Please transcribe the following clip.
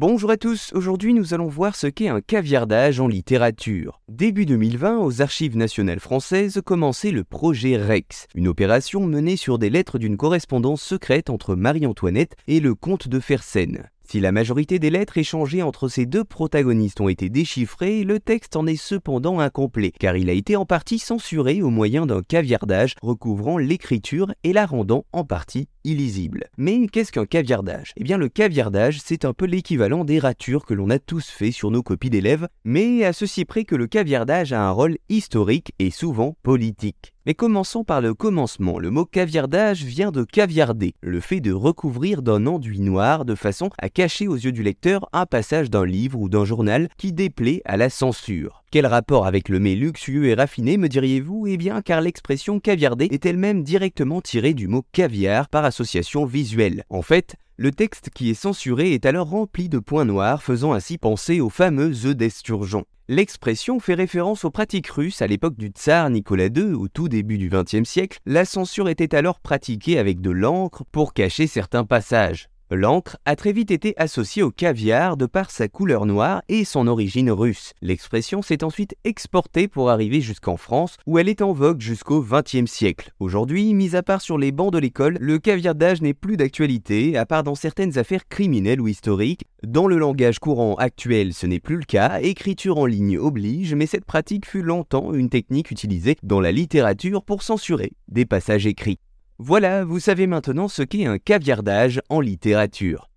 Bonjour à tous, aujourd'hui nous allons voir ce qu'est un caviardage en littérature. Début 2020, aux Archives nationales françaises commençait le projet Rex, une opération menée sur des lettres d'une correspondance secrète entre Marie-Antoinette et le comte de Fersen. Si la majorité des lettres échangées entre ces deux protagonistes ont été déchiffrées, le texte en est cependant incomplet, car il a été en partie censuré au moyen d'un caviardage recouvrant l'écriture et la rendant en partie illisible. Mais qu'est-ce qu'un caviardage? Eh bien le caviardage, c'est un peu l'équivalent des ratures que l'on a tous fait sur nos copies d'élèves, mais à ceci près que le caviardage a un rôle historique et souvent politique. Mais commençons par le commencement. Le mot caviardage vient de caviarder, le fait de recouvrir d'un enduit noir de façon à cacher aux yeux du lecteur un passage d'un livre ou d'un journal qui déplaît à la censure. Quel rapport avec le mets luxueux et raffiné, me diriez-vous? Eh bien, car l'expression caviarder est elle-même directement tirée du mot caviar par association visuelle. En fait, le texte qui est censuré est alors rempli de points noirs, faisant ainsi penser au fameux œuf d'esturgeon. L'expression fait référence aux pratiques russes à l'époque du tsar Nicolas II, au tout début du XXe siècle. La censure était alors pratiquée avec de l'encre pour cacher certains passages. L'encre a très vite été associée au caviar de par sa couleur noire et son origine russe. L'expression s'est ensuite exportée pour arriver jusqu'en France où elle est en vogue jusqu'au XXe siècle. Aujourd'hui, mis à part sur les bancs de l'école, le caviardage n'est plus d'actualité à part dans certaines affaires criminelles ou historiques. Dans le langage courant actuel, ce n'est plus le cas, écriture en ligne oblige, mais cette pratique fut longtemps une technique utilisée dans la littérature pour censurer des passages écrits. Voilà, vous savez maintenant ce qu'est un caviardage en littérature.